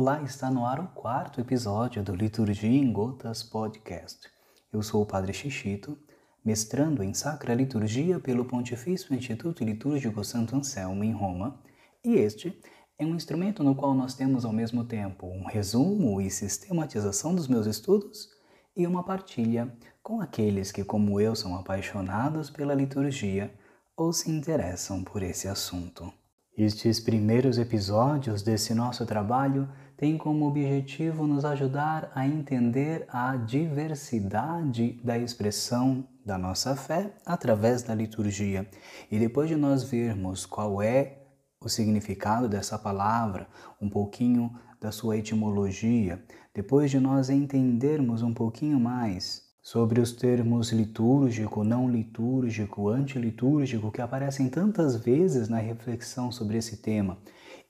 Olá, está no ar o quarto episódio do Liturgia em Gotas Podcast. Eu sou o Padre Xixito, mestrando em Sacra Liturgia pelo Pontifício Instituto Litúrgico Santo Anselmo em Roma, e este é um instrumento no qual nós temos ao mesmo tempo um resumo e sistematização dos meus estudos e uma partilha com aqueles que, como eu, são apaixonados pela liturgia ou se interessam por esse assunto. Estes primeiros episódios desse nosso trabalho têm como objetivo nos ajudar a entender a diversidade da expressão da nossa fé através da liturgia. E depois de nós vermos qual é o significado dessa palavra, um pouquinho da sua etimologia, depois de nós entendermos um pouquinho mais sobre os termos litúrgico, não litúrgico, antilitúrgico que aparecem tantas vezes na reflexão sobre esse tema,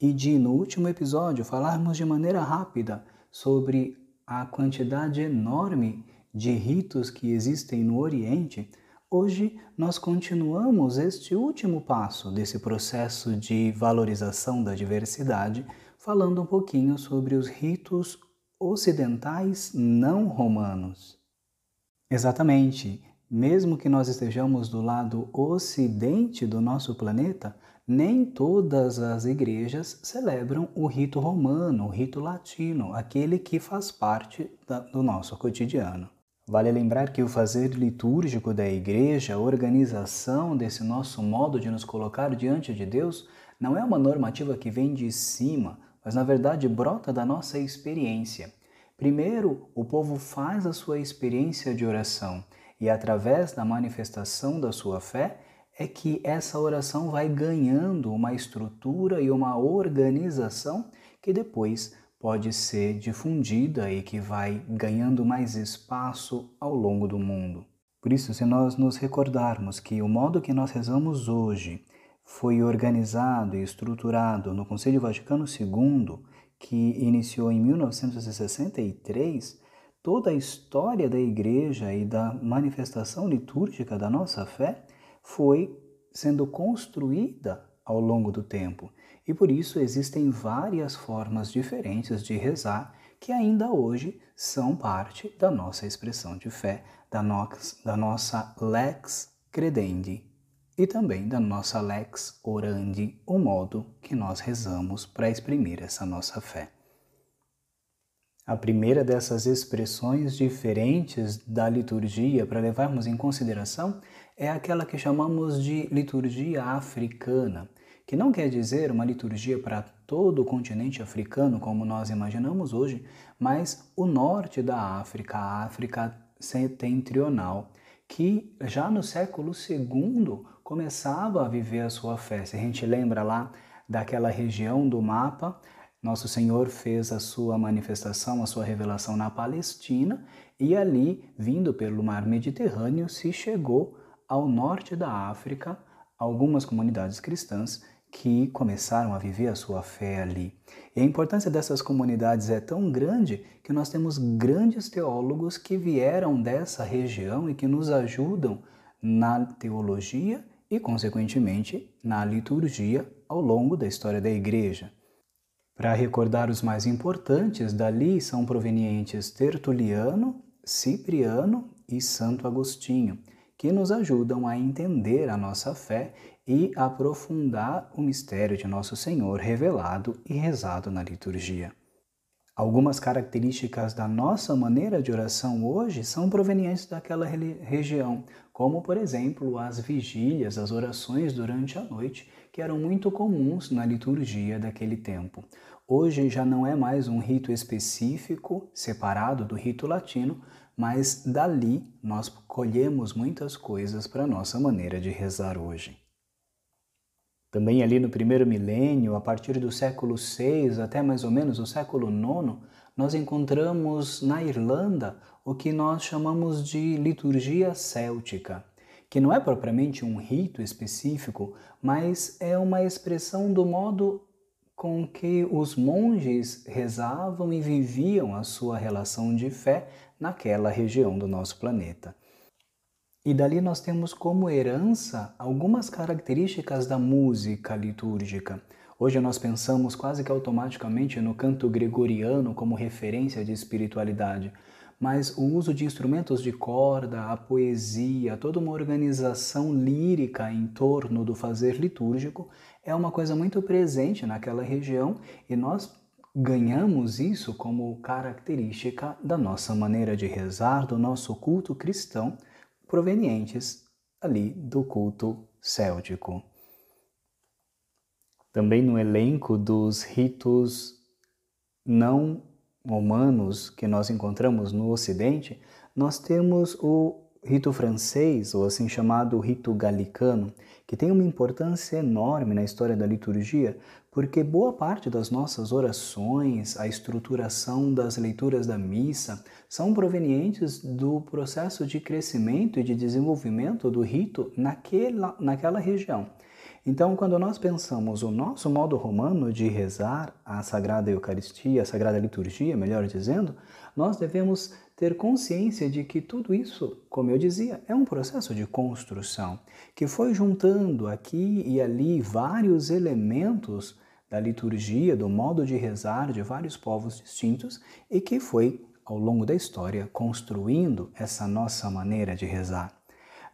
e de, no último episódio, falarmos de maneira rápida sobre a quantidade enorme de ritos que existem no Oriente, hoje nós continuamos este último passo desse processo de valorização da diversidade, falando um pouquinho sobre os ritos ocidentais não romanos. Exatamente. Mesmo que nós estejamos do lado ocidente do nosso planeta, nem todas as igrejas celebram o rito romano, o rito latino, aquele que faz parte do nosso cotidiano. Vale lembrar que o fazer litúrgico da igreja, a organização desse nosso modo de nos colocar diante de Deus, não é uma normativa que vem de cima, mas na verdade brota da nossa experiência. Primeiro, o povo faz a sua experiência de oração e, através da manifestação da sua fé, é que essa oração vai ganhando uma estrutura e uma organização que depois pode ser difundida e que vai ganhando mais espaço ao longo do mundo. Por isso, se nós nos recordarmos que o modo que nós rezamos hoje foi organizado e estruturado no Concílio Vaticano II, que iniciou em 1963, toda a história da igreja e da manifestação litúrgica da nossa fé foi sendo construída ao longo do tempo. E por isso existem várias formas diferentes de rezar que ainda hoje são parte da nossa expressão de fé, da, da nossa lex credendi e também da nossa lex orandi, o modo que nós rezamos para exprimir essa nossa fé. A primeira dessas expressões diferentes da liturgia para levarmos em consideração é aquela que chamamos de liturgia africana, que não quer dizer uma liturgia para todo o continente africano como nós imaginamos hoje, mas o norte da África, a África setentrional, que já no século II começava a viver a sua fé. Se a gente lembra lá daquela região do mapa, nosso Senhor fez a sua manifestação, a sua revelação na Palestina e ali, vindo pelo mar Mediterrâneo, se chegou ao norte da África, algumas comunidades cristãs que começaram a viver a sua fé ali. E a importância dessas comunidades é tão grande que nós temos grandes teólogos que vieram dessa região e que nos ajudam na teologia e, consequentemente, na liturgia ao longo da história da Igreja. Para recordar os mais importantes, dali são provenientes Tertuliano, Cipriano e Santo Agostinho, que nos ajudam a entender a nossa fé e aprofundar o mistério de Nosso Senhor revelado e rezado na liturgia. Algumas características da nossa maneira de oração hoje são provenientes daquela região, como, por exemplo, as vigílias, as orações durante a noite, que eram muito comuns na liturgia daquele tempo. Hoje já não é mais um rito específico, separado do rito latino, mas dali nós colhemos muitas coisas para a nossa maneira de rezar hoje. Também ali no primeiro milênio, a partir do século VI até mais ou menos o século IX, nós encontramos na Irlanda o que nós chamamos de liturgia céltica, que não é propriamente um rito específico, mas é uma expressão do modo com que os monges rezavam e viviam a sua relação de fé naquela região do nosso planeta. E dali nós temos como herança algumas características da música litúrgica. Hoje nós pensamos quase que automaticamente no canto gregoriano como referência de espiritualidade, mas o uso de instrumentos de corda, a poesia, toda uma organização lírica em torno do fazer litúrgico é uma coisa muito presente naquela região e nós ganhamos isso como característica da nossa maneira de rezar, do nosso culto cristão, provenientes ali do culto céltico. Também no elenco dos ritos não romanos que nós encontramos no Ocidente, nós temos o rito francês, ou assim chamado rito galicano, que tem uma importância enorme na história da liturgia, porque boa parte das nossas orações, a estruturação das leituras da missa, são provenientes do processo de crescimento e de desenvolvimento do rito naquela, naquela região. Então, quando nós pensamos o nosso modo romano de rezar a Sagrada Eucaristia, a Sagrada Liturgia, melhor dizendo, nós devemos ter consciência de que tudo isso, como eu dizia, é um processo de construção que foi juntando aqui e ali vários elementos da liturgia, do modo de rezar de vários povos distintos e que foi, ao longo da história, construindo essa nossa maneira de rezar.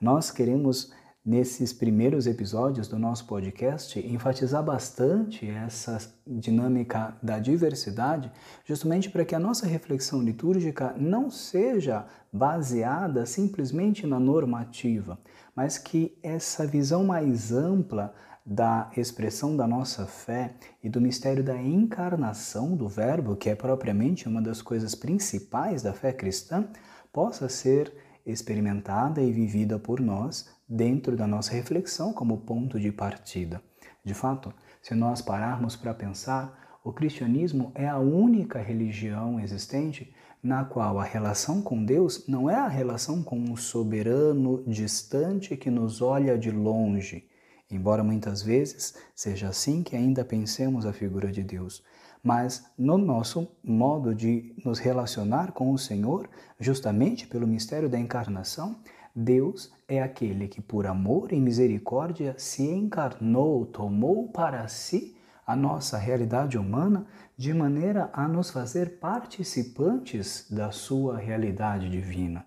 Nós queremos nesses primeiros episódios do nosso podcast, enfatizar bastante essa dinâmica da diversidade, justamente para que a nossa reflexão litúrgica não seja baseada simplesmente na normativa, mas que essa visão mais ampla da expressão da nossa fé e do mistério da encarnação do Verbo, que é propriamente uma das coisas principais da fé cristã, possa ser experimentada e vivida por nós dentro da nossa reflexão como ponto de partida. De fato, se nós pararmos para pensar, o cristianismo é a única religião existente na qual a relação com Deus não é a relação com um soberano distante que nos olha de longe, embora muitas vezes seja assim que ainda pensemos a figura de Deus, mas no nosso modo de nos relacionar com o Senhor, justamente pelo mistério da encarnação, Deus é aquele que, por amor e misericórdia, se encarnou, tomou para si a nossa realidade humana, de maneira a nos fazer participantes da sua realidade divina.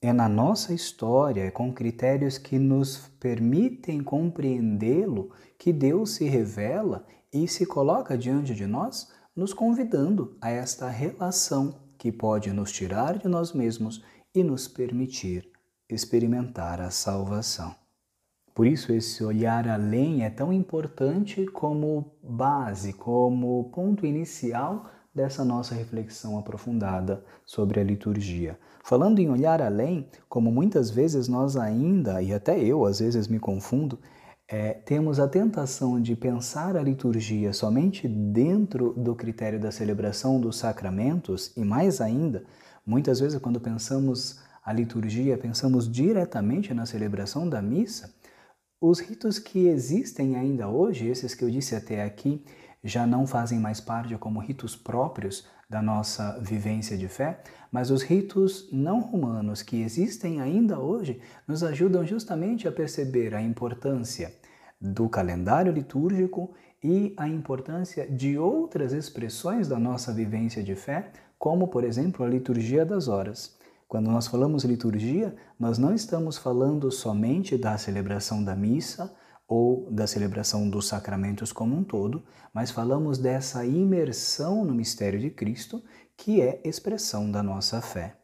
É na nossa história, com critérios que nos permitem compreendê-lo, que Deus se revela e se coloca diante de nós, nos convidando a esta relação que pode nos tirar de nós mesmos e nos permitir experimentar a salvação. Por isso, esse olhar além é tão importante como base, como ponto inicial dessa nossa reflexão aprofundada sobre a liturgia. Falando em olhar além, como muitas vezes nós ainda, e até eu às vezes me confundo, é, temos a tentação de pensar a liturgia somente dentro do critério da celebração dos sacramentos, e mais ainda, muitas vezes quando pensamos a liturgia, pensamos diretamente na celebração da missa, os ritos que existem ainda hoje, esses que eu disse até aqui, já não fazem mais parte como ritos próprios da nossa vivência de fé, mas os ritos não romanos que existem ainda hoje nos ajudam justamente a perceber a importância do calendário litúrgico e a importância de outras expressões da nossa vivência de fé, como, por exemplo, a liturgia das horas. Quando nós falamos liturgia, nós não estamos falando somente da celebração da missa ou da celebração dos sacramentos como um todo, mas falamos dessa imersão no mistério de Cristo, que é expressão da nossa fé.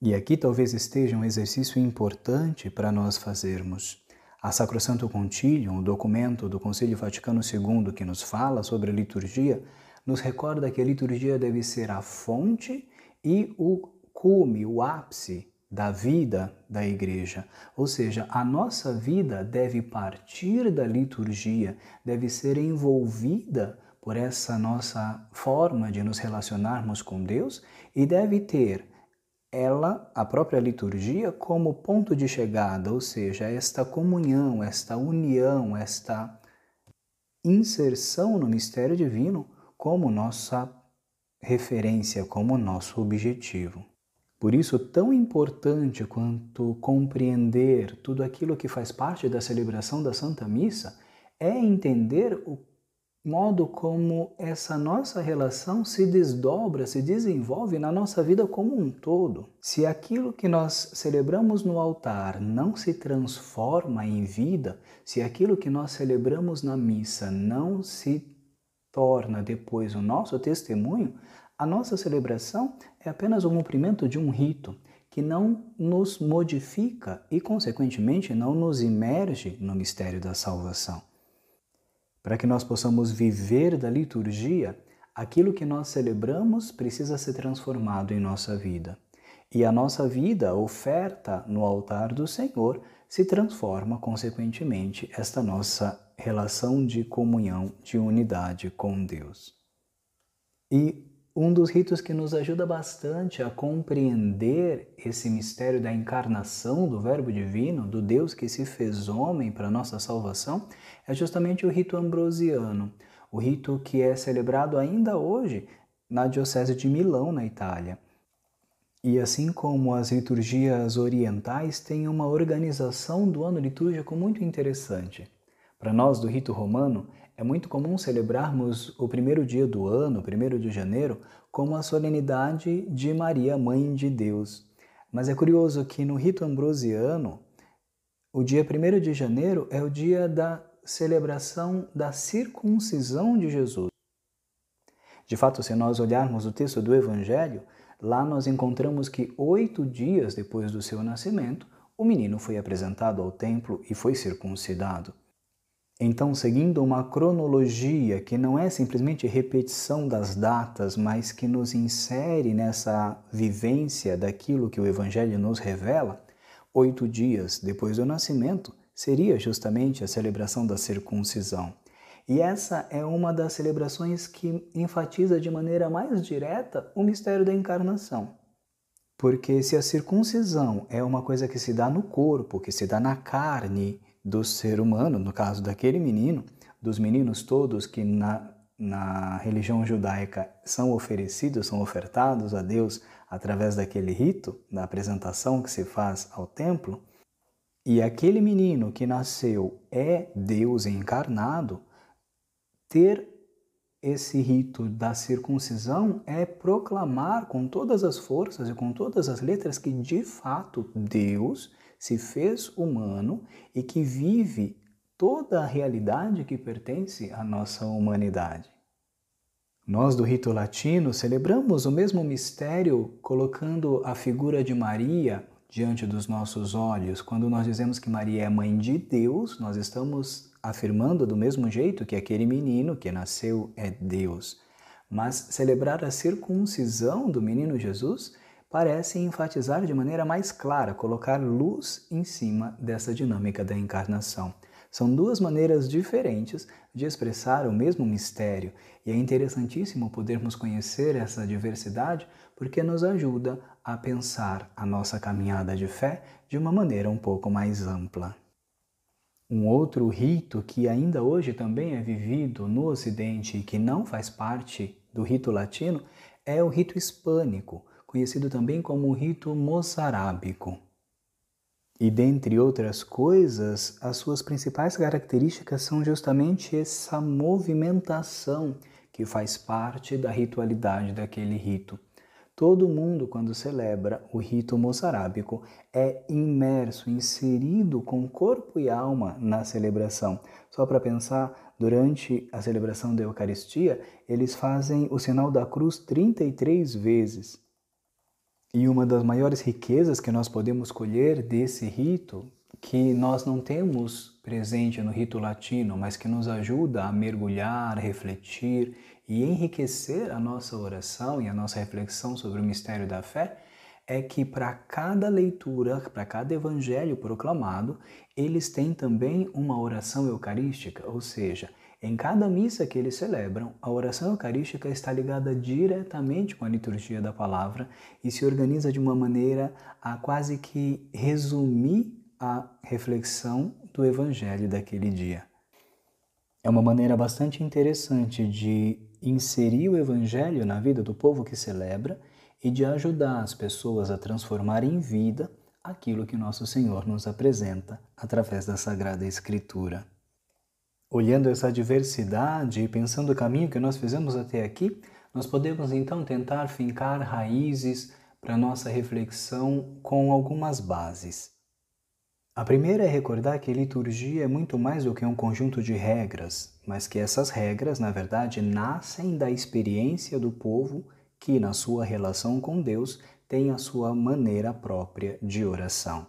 E aqui talvez esteja um exercício importante para nós fazermos. A Sacrosanto Concilium, o documento do Concílio Vaticano II que nos fala sobre a liturgia, nos recorda que a liturgia deve ser a fonte e o cume, o ápice da vida da igreja. Ou seja, a nossa vida deve partir da liturgia, deve ser envolvida por essa nossa forma de nos relacionarmos com Deus e deve ter ela, a própria liturgia, como ponto de chegada, ou seja, esta comunhão, esta união, esta inserção no mistério divino como nossa referência, como nosso objetivo. Por isso, tão importante quanto compreender tudo aquilo que faz parte da celebração da Santa Missa é entender o modo como essa nossa relação se desdobra, se desenvolve na nossa vida como um todo. Se aquilo que nós celebramos no altar não se transforma em vida, se aquilo que nós celebramos na missa não se torna depois o nosso testemunho, a nossa celebração é apenas o cumprimento de um rito que não nos modifica e, consequentemente, não nos imerge no mistério da salvação. Para que nós possamos viver da liturgia, aquilo que nós celebramos precisa ser transformado em nossa vida. E a nossa vida, oferta no altar do Senhor, se transforma, consequentemente, esta nossa relação de comunhão, de unidade com Deus. E um dos ritos que nos ajuda bastante a compreender esse mistério da encarnação do Verbo Divino, do Deus que se fez homem para nossa salvação, é justamente o rito ambrosiano, o rito que é celebrado ainda hoje na Diocese de Milão, na Itália. E assim como as liturgias orientais têm uma organização do ano litúrgico muito interessante. Para nós do rito romano, é muito comum celebrarmos o primeiro dia do ano, primeiro de janeiro, como a solenidade de Maria, Mãe de Deus. Mas é curioso que no rito ambrosiano, o dia 1 de janeiro é o dia da celebração da circuncisão de Jesus. De fato, se nós olharmos o texto do Evangelho, lá nós encontramos que oito dias depois do seu nascimento, o menino foi apresentado ao templo e foi circuncidado. Então, seguindo uma cronologia que não é simplesmente repetição das datas, mas que nos insere nessa vivência daquilo que o Evangelho nos revela, oito dias depois do nascimento seria justamente a celebração da circuncisão. E essa é uma das celebrações que enfatiza de maneira mais direta o mistério da encarnação. Porque se a circuncisão é uma coisa que se dá no corpo, que se dá na carne, do ser humano, no caso daquele menino, dos meninos todos que na, na religião judaica são oferecidos, são ofertados a Deus através daquele rito, da apresentação que se faz ao templo, e aquele menino que nasceu é Deus encarnado, ter esse rito da circuncisão é proclamar com todas as forças e com todas as letras que de fato Deus se fez humano e que vive toda a realidade que pertence à nossa humanidade. Nós do rito latino celebramos o mesmo mistério colocando a figura de Maria diante dos nossos olhos. Quando nós dizemos que Maria é mãe de Deus, nós estamos afirmando do mesmo jeito que aquele menino que nasceu é Deus. Mas celebrar a circuncisão do menino Jesus parece enfatizar de maneira mais clara, colocar luz em cima dessa dinâmica da encarnação. São duas maneiras diferentes de expressar o mesmo mistério, e é interessantíssimo podermos conhecer essa diversidade porque nos ajuda a pensar a nossa caminhada de fé de uma maneira um pouco mais ampla. Um outro rito que ainda hoje também é vivido no Ocidente e que não faz parte do rito latino é o rito hispânico, conhecido também como rito moçarábico. E dentre outras coisas, as suas principais características são justamente essa movimentação que faz parte da ritualidade daquele rito. Todo mundo, quando celebra o rito moçarábico, é imerso, inserido com corpo e alma na celebração. Só para pensar, durante a celebração da Eucaristia, eles fazem o sinal da cruz 33 vezes. E uma das maiores riquezas que nós podemos colher desse rito, que nós não temos presente no rito latino, mas que nos ajuda a mergulhar, refletir e enriquecer a nossa oração e a nossa reflexão sobre o mistério da fé, é que para cada leitura, para cada evangelho proclamado, eles têm também uma oração eucarística, ou seja, em cada missa que eles celebram, a oração eucarística está ligada diretamente com a liturgia da palavra e se organiza de uma maneira a quase que resumir a reflexão do evangelho daquele dia. É uma maneira bastante interessante de inserir o evangelho na vida do povo que celebra e de ajudar as pessoas a transformar em vida aquilo que nosso Senhor nos apresenta através da Sagrada Escritura. Olhando essa diversidade e pensando o caminho que nós fizemos até aqui, nós podemos então tentar fincar raízes para nossa reflexão com algumas bases. A primeira é recordar que liturgia é muito mais do que um conjunto de regras, mas que essas regras, na verdade, nascem da experiência do povo que, na sua relação com Deus, tem a sua maneira própria de oração.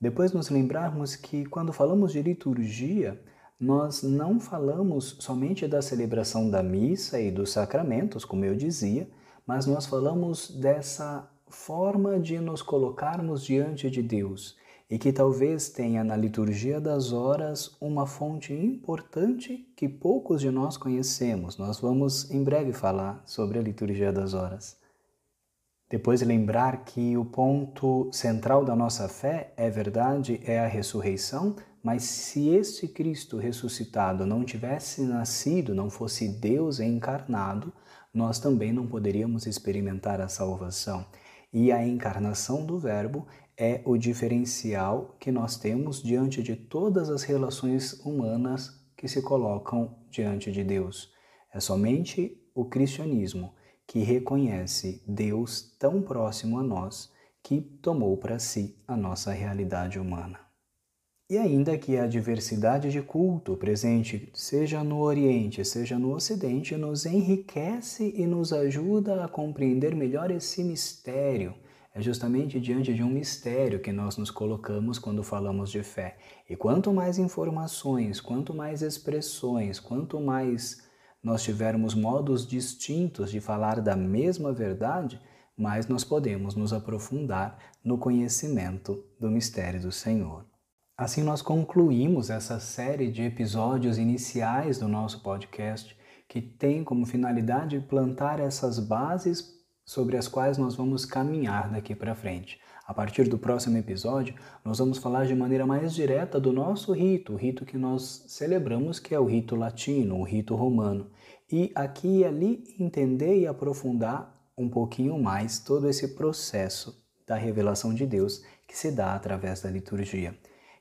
Depois, nos lembrarmos que, quando falamos de liturgia, nós não falamos somente da celebração da missa e dos sacramentos, como eu dizia, mas nós falamos dessa forma de nos colocarmos diante de Deus e que talvez tenha na liturgia das horas uma fonte importante que poucos de nós conhecemos. Nós vamos em breve falar sobre a liturgia das horas. Depois lembrar que o ponto central da nossa fé é verdade, é a ressurreição, mas se este Cristo ressuscitado não tivesse nascido, não fosse Deus encarnado, nós também não poderíamos experimentar a salvação. E a encarnação do Verbo é o diferencial que nós temos diante de todas as relações humanas que se colocam diante de Deus. É somente o cristianismo que reconhece Deus tão próximo a nós que tomou para si a nossa realidade humana. E ainda que a diversidade de culto presente, seja no Oriente, seja no Ocidente, nos enriquece e nos ajuda a compreender melhor esse mistério. É justamente diante de um mistério que nós nos colocamos quando falamos de fé. E quanto mais informações, quanto mais expressões, quanto mais nós tivermos modos distintos de falar da mesma verdade, mais nós podemos nos aprofundar no conhecimento do mistério do Senhor. Assim, nós concluímos essa série de episódios iniciais do nosso podcast, que tem como finalidade plantar essas bases sobre as quais nós vamos caminhar daqui para frente. A partir do próximo episódio, nós vamos falar de maneira mais direta do nosso rito, o rito que nós celebramos, que é o rito latino, o rito romano. E aqui e ali entender e aprofundar um pouquinho mais todo esse processo da revelação de Deus que se dá através da liturgia.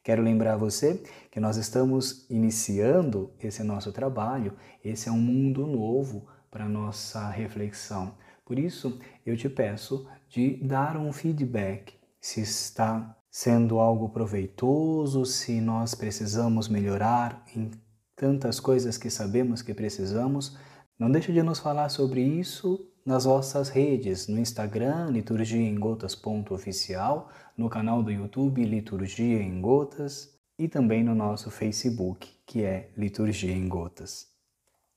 Quero lembrar você que nós estamos iniciando esse nosso trabalho, esse é um mundo novo para nossa reflexão. Por isso, eu te peço de dar um feedback se está sendo algo proveitoso, se nós precisamos melhorar em tantas coisas que sabemos que precisamos. Não deixe de nos falar sobre isso nas vossas redes, no Instagram, liturgia em gotas.oficial, no canal do YouTube Liturgia em Gotas e também no nosso Facebook, que é Liturgia em Gotas.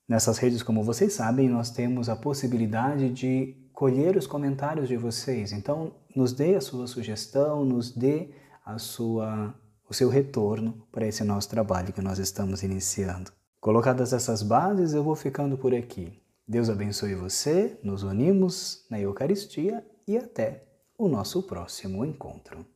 Nessas redes, como vocês sabem, nós temos a possibilidade de colher os comentários de vocês. Então, nos dê a sua sugestão, nos dê a sua, o seu retorno para esse nosso trabalho que nós estamos iniciando. Colocadas essas bases, eu vou ficando por aqui. Deus abençoe você, nos unimos na Eucaristia e até o nosso próximo encontro.